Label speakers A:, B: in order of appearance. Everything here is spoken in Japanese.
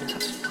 A: What is